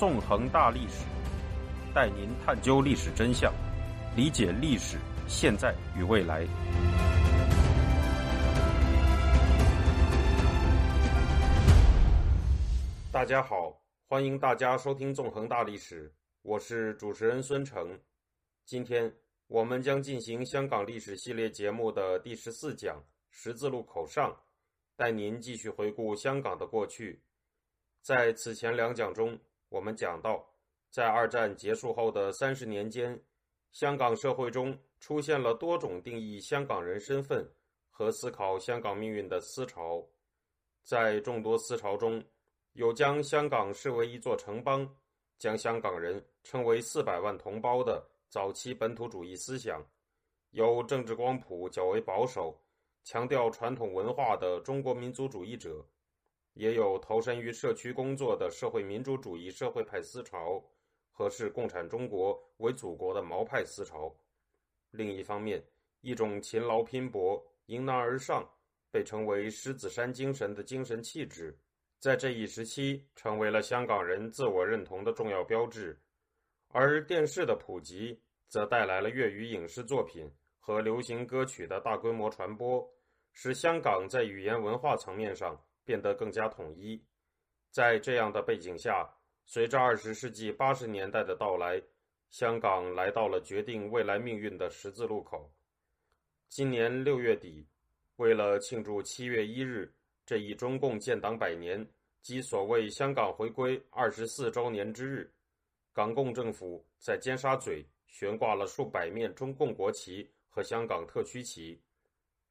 纵横大历史，带您探究历史真相，理解历史现在与未来。大家好，欢迎大家收听《纵横大历史》，我是主持人孙成。今天我们将进行香港历史系列节目的第十四讲《十字路口上》，带您继续回顾香港的过去。在此前两讲中，我们讲到，在二战结束后的三十年间，香港社会中出现了多种定义香港人身份和思考香港命运的思潮。在众多思潮中，有将香港视为一座城邦，将香港人称为四百万同胞的早期本土主义思想；有政治光谱较为保守、强调传统文化的中国民族主义者。也有投身于社区工作的社会民主主义社会派思潮和视共产中国为祖国的毛派思潮。另一方面，一种勤劳拼搏、迎难而上，被称为狮子山精神的精神气质，在这一时期成为了香港人自我认同的重要标志。而电视的普及，则带来了粤语影视作品和流行歌曲的大规模传播，使香港在语言文化层面上。变得更加统一。在这样的背景下，随着二十世纪八十年代的到来，香港来到了决定未来命运的十字路口。今年六月底，为了庆祝七月一日这一中共建党百年及所谓香港回归二十四周年之日，港共政府在尖沙咀悬挂了数百面中共国旗和香港特区旗。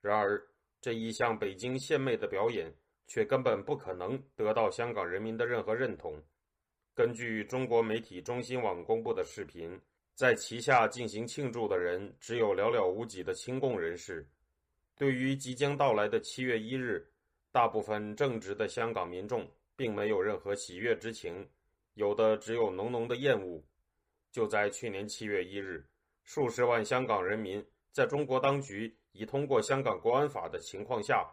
然而，这一向北京献媚的表演。却根本不可能得到香港人民的任何认同。根据中国媒体中新网公布的视频，在旗下进行庆祝的人只有寥寥无几的亲共人士。对于即将到来的七月一日，大部分正直的香港民众并没有任何喜悦之情，有的只有浓浓的厌恶。就在去年七月一日，数十万香港人民在中国当局已通过香港国安法的情况下。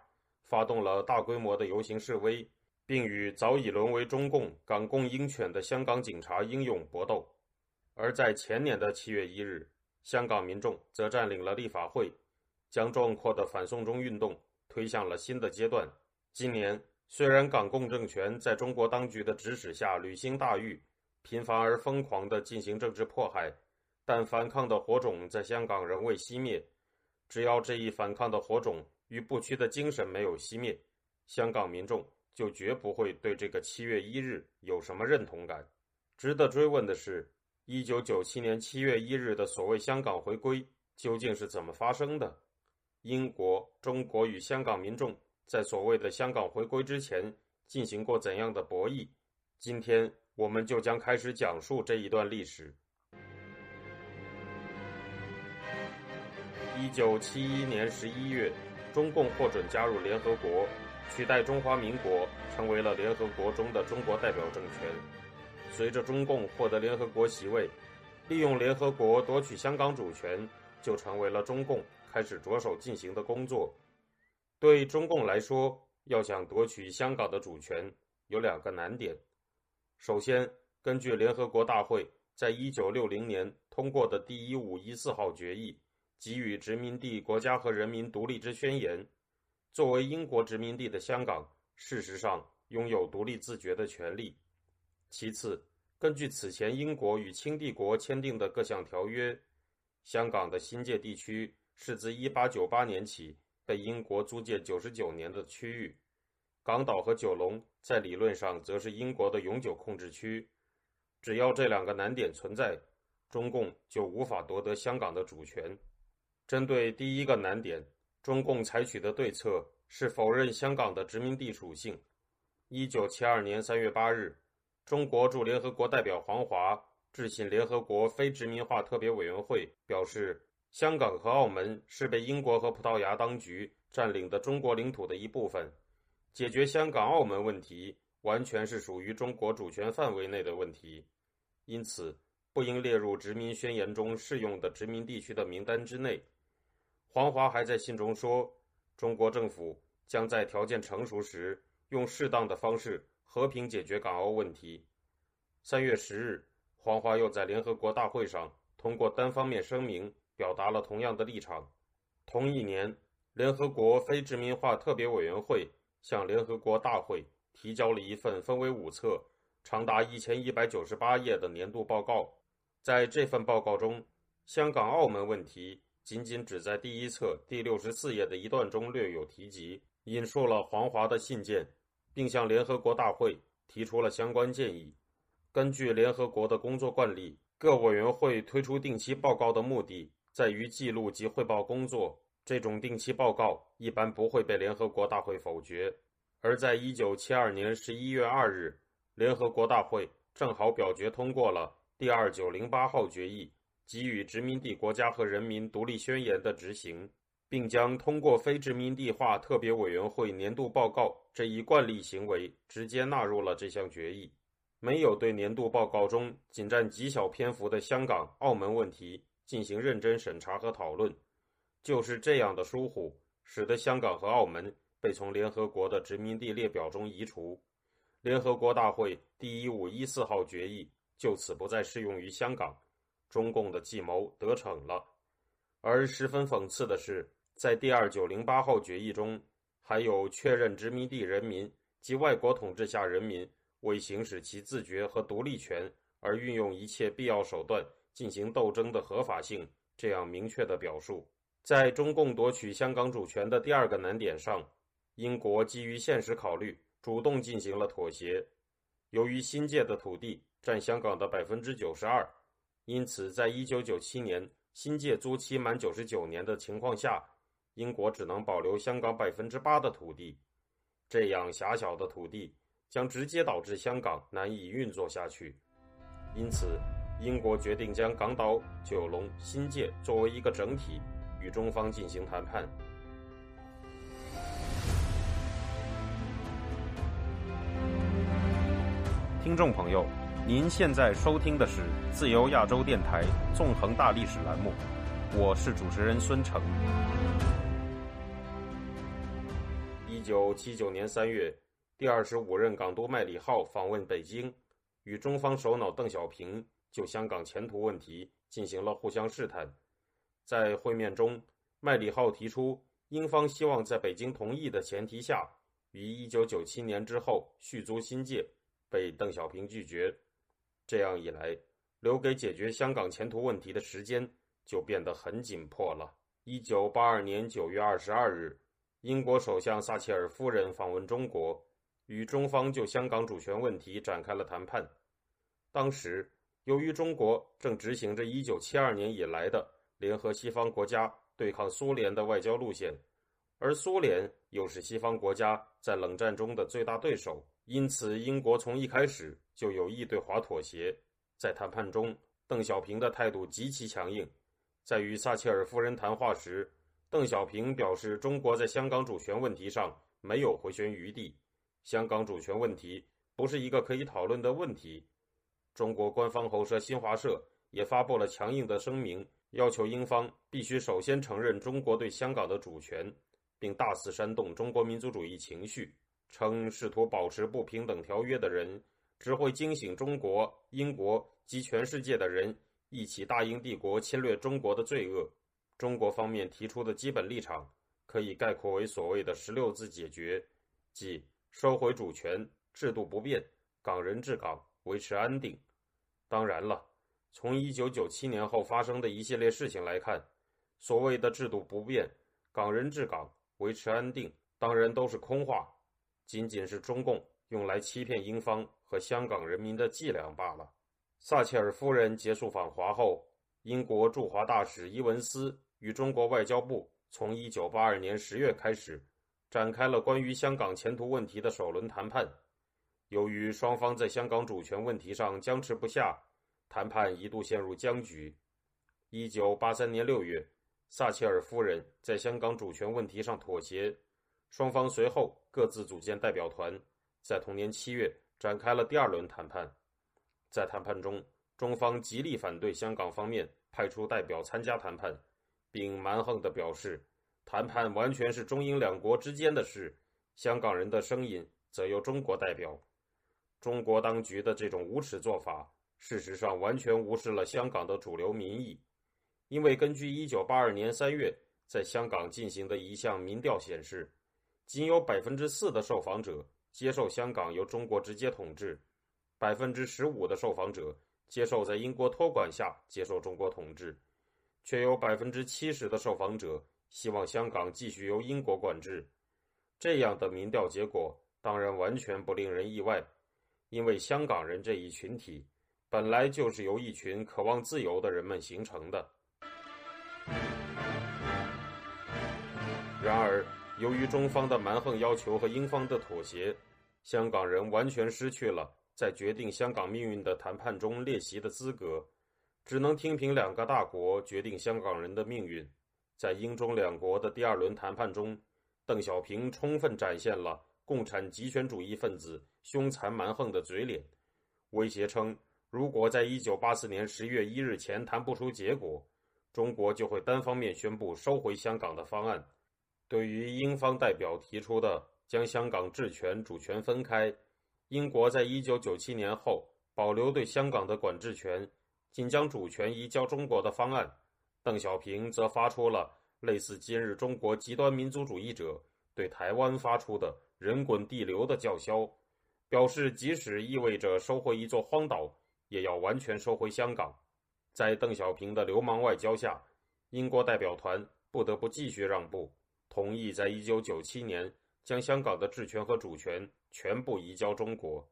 发动了大规模的游行示威，并与早已沦为中共港共鹰犬的香港警察英勇搏斗。而在前年的七月一日，香港民众则占领了立法会，将壮阔的反送中运动推向了新的阶段。今年，虽然港共政权在中国当局的指使下履行大狱，频繁而疯狂地进行政治迫害，但反抗的火种在香港仍未熄灭。只要这一反抗的火种，与不屈的精神没有熄灭，香港民众就绝不会对这个七月一日有什么认同感。值得追问的是，一九九七年七月一日的所谓香港回归究竟是怎么发生的？英国、中国与香港民众在所谓的香港回归之前进行过怎样的博弈？今天我们就将开始讲述这一段历史。一九七一年十一月。中共获准加入联合国，取代中华民国，成为了联合国中的中国代表政权。随着中共获得联合国席位，利用联合国夺取香港主权，就成为了中共开始着手进行的工作。对中共来说，要想夺取香港的主权，有两个难点。首先，根据联合国大会在一九六零年通过的第一五一四号决议。给予殖民地国家和人民独立之宣言。作为英国殖民地的香港，事实上拥有独立自决的权利。其次，根据此前英国与清帝国签订的各项条约，香港的新界地区是自1898年起被英国租借99年的区域。港岛和九龙在理论上则是英国的永久控制区。只要这两个难点存在，中共就无法夺得香港的主权。针对第一个难点，中共采取的对策是否认香港的殖民地属性。一九七二年三月八日，中国驻联合国代表黄华致信联合国非殖民化特别委员会，表示香港和澳门是被英国和葡萄牙当局占领的中国领土的一部分，解决香港、澳门问题完全是属于中国主权范围内的问题，因此不应列入殖民宣言中适用的殖民地区的名单之内。黄华还在信中说：“中国政府将在条件成熟时，用适当的方式和平解决港澳问题。”三月十日，黄华又在联合国大会上通过单方面声明，表达了同样的立场。同一年，联合国非殖民化特别委员会向联合国大会提交了一份分为五册、长达一千一百九十八页的年度报告。在这份报告中，香港、澳门问题仅仅只在第一册第六十四页的一段中略有提及，引述了黄华的信件，并向联合国大会提出了相关建议。根据联合国的工作惯例，各委员会推出定期报告的目的。在于记录及汇报工作，这种定期报告一般不会被联合国大会否决。而在一九七二年十一月二日，联合国大会正好表决通过了第二九零八号决议，给予殖民地国家和人民独立宣言的执行，并将通过非殖民地化特别委员会年度报告这一惯例行为直接纳入了这项决议，没有对年度报告中仅占极小篇幅的香港、澳门问题。进行认真审查和讨论，就是这样的疏忽，使得香港和澳门被从联合国的殖民地列表中移除。联合国大会第一五一四号决议就此不再适用于香港，中共的计谋得逞了。而十分讽刺的是，在第二九零八号决议中，还有确认殖民地人民及外国统治下人民为行使其自觉和独立权而运用一切必要手段。进行斗争的合法性，这样明确的表述，在中共夺取香港主权的第二个难点上，英国基于现实考虑，主动进行了妥协。由于新界的土地占香港的百分之九十二，因此，在一九九七年新界租期满九十九年的情况下，英国只能保留香港百分之八的土地。这样狭小的土地将直接导致香港难以运作下去，因此。英国决定将港岛、九龙、新界作为一个整体，与中方进行谈判。听众朋友，您现在收听的是自由亚洲电台纵横大历史栏目，我是主持人孙成。一九七九年三月，第二十五任港督麦理浩访问北京，与中方首脑邓小平。就香港前途问题进行了互相试探，在会面中，麦理浩提出，英方希望在北京同意的前提下，于一九九七年之后续租新界，被邓小平拒绝。这样一来，留给解决香港前途问题的时间就变得很紧迫了。一九八二年九月二十二日，英国首相撒切尔夫人访问中国，与中方就香港主权问题展开了谈判。当时。由于中国正执行着1972年以来的联合西方国家对抗苏联的外交路线，而苏联又是西方国家在冷战中的最大对手，因此英国从一开始就有意对华妥协。在谈判中，邓小平的态度极其强硬。在与撒切尔夫人谈话时，邓小平表示，中国在香港主权问题上没有回旋余地，香港主权问题不是一个可以讨论的问题。中国官方喉舌新华社也发布了强硬的声明，要求英方必须首先承认中国对香港的主权，并大肆煽动中国民族主义情绪，称试图保持不平等条约的人只会惊醒中国、英国及全世界的人一起大英帝国侵略中国的罪恶。中国方面提出的基本立场可以概括为所谓的“十六字解决”，即收回主权、制度不变、港人治港、维持安定。当然了，从一九九七年后发生的一系列事情来看，所谓的制度不变、港人治港、维持安定，当然都是空话，仅仅是中共用来欺骗英方和香港人民的伎俩罢了。撒切尔夫人结束访华后，英国驻华大使伊文斯与中国外交部从一九八二年十月开始，展开了关于香港前途问题的首轮谈判。由于双方在香港主权问题上僵持不下，谈判一度陷入僵局。一九八三年六月，撒切尔夫人在香港主权问题上妥协，双方随后各自组建代表团，在同年七月展开了第二轮谈判。在谈判中，中方极力反对香港方面派出代表参加谈判，并蛮横地表示，谈判完全是中英两国之间的事，香港人的声音则由中国代表。中国当局的这种无耻做法，事实上完全无视了香港的主流民意。因为根据1982年3月在香港进行的一项民调显示，仅有百分之四的受访者接受香港由中国直接统治，百分之十五的受访者接受在英国托管下接受中国统治，却有百分之七十的受访者希望香港继续由英国管制。这样的民调结果当然完全不令人意外，因为香港人这一群体本来就是由一群渴望自由的人们形成的。然而，由于中方的蛮横要求和英方的妥协，香港人完全失去了在决定香港命运的谈判中列席的资格，只能听凭两个大国决定香港人的命运。在英中两国的第二轮谈判中，邓小平充分展现了共产极权主义分子凶残蛮横的嘴脸，威胁称，如果在一九八四年十月一日前谈不出结果，中国就会单方面宣布收回香港的方案。对于英方代表提出的将香港治权主权分开，英国在一九九七年后保留对香港的管制权，仅将主权移交中国的方案，邓小平则发出了类似今日中国极端民族主义者对台湾发出的“人滚地流”的叫嚣，表示即使意味着收回一座荒岛，也要完全收回香港。在邓小平的流氓外交下，英国代表团不得不继续让步。同意在一九九七年将香港的治权和主权全部移交中国。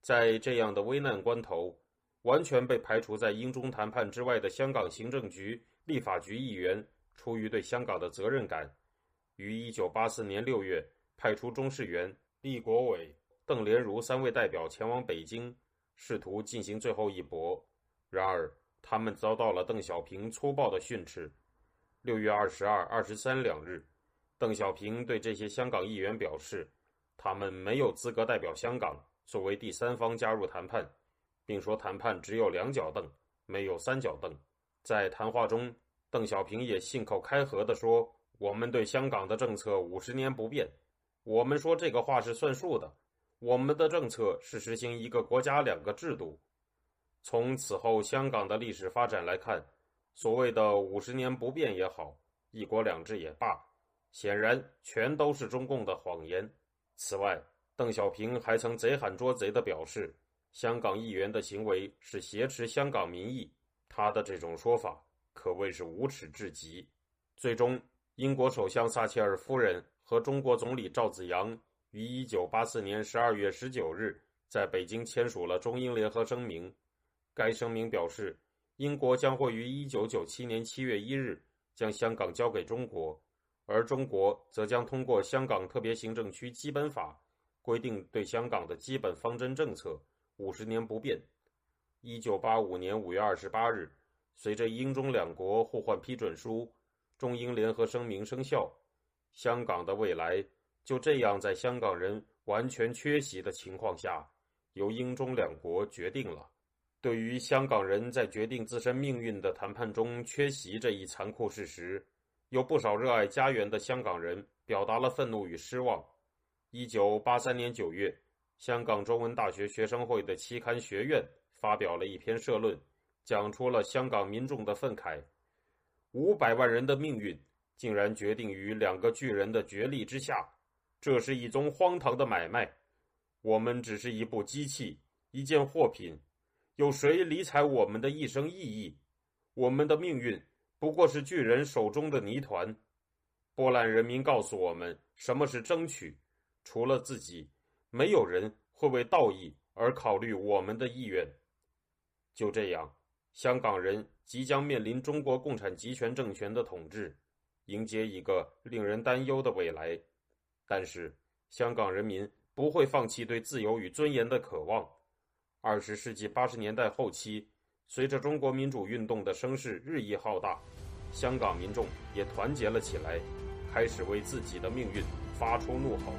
在这样的危难关头，完全被排除在英中谈判之外的香港行政局、立法局议员，出于对香港的责任感，于一九八四年六月派出钟世元、毕国伟、邓连如三位代表前往北京，试图进行最后一搏。然而，他们遭到了邓小平粗暴的训斥。六月二十二、二十三两日。邓小平对这些香港议员表示，他们没有资格代表香港作为第三方加入谈判，并说谈判只有两脚凳，没有三脚凳。在谈话中，邓小平也信口开河地说：“我们对香港的政策五十年不变，我们说这个话是算数的。我们的政策是实行一个国家两个制度。”从此后香港的历史发展来看，所谓的五十年不变也好，一国两制也罢。显然，全都是中共的谎言。此外，邓小平还曾贼喊捉贼的表示，香港议员的行为是挟持香港民意。他的这种说法可谓是无耻至极。最终，英国首相撒切尔夫人和中国总理赵紫阳于1984年12月19日在北京签署了中英联合声明。该声明表示，英国将会于1997年7月1日将香港交给中国。而中国则将通过《香港特别行政区基本法》规定对香港的基本方针政策，五十年不变。一九八五年五月二十八日，随着英中两国互换批准书，中英联合声明生效，香港的未来就这样在香港人完全缺席的情况下，由英中两国决定了。对于香港人在决定自身命运的谈判中缺席这一残酷事实。有不少热爱家园的香港人表达了愤怒与失望。一九八三年九月，香港中文大学学生会的期刊《学院》发表了一篇社论，讲出了香港民众的愤慨：五百万人的命运竟然决定于两个巨人的角力之下，这是一宗荒唐的买卖。我们只是一部机器，一件货品，有谁理睬我们的一生意义？我们的命运。不过是巨人手中的泥团。波兰人民告诉我们，什么是争取？除了自己，没有人会为道义而考虑我们的意愿。就这样，香港人即将面临中国共产集权政权的统治，迎接一个令人担忧的未来。但是，香港人民不会放弃对自由与尊严的渴望。二十世纪八十年代后期。随着中国民主运动的声势日益浩大，香港民众也团结了起来，开始为自己的命运发出怒吼。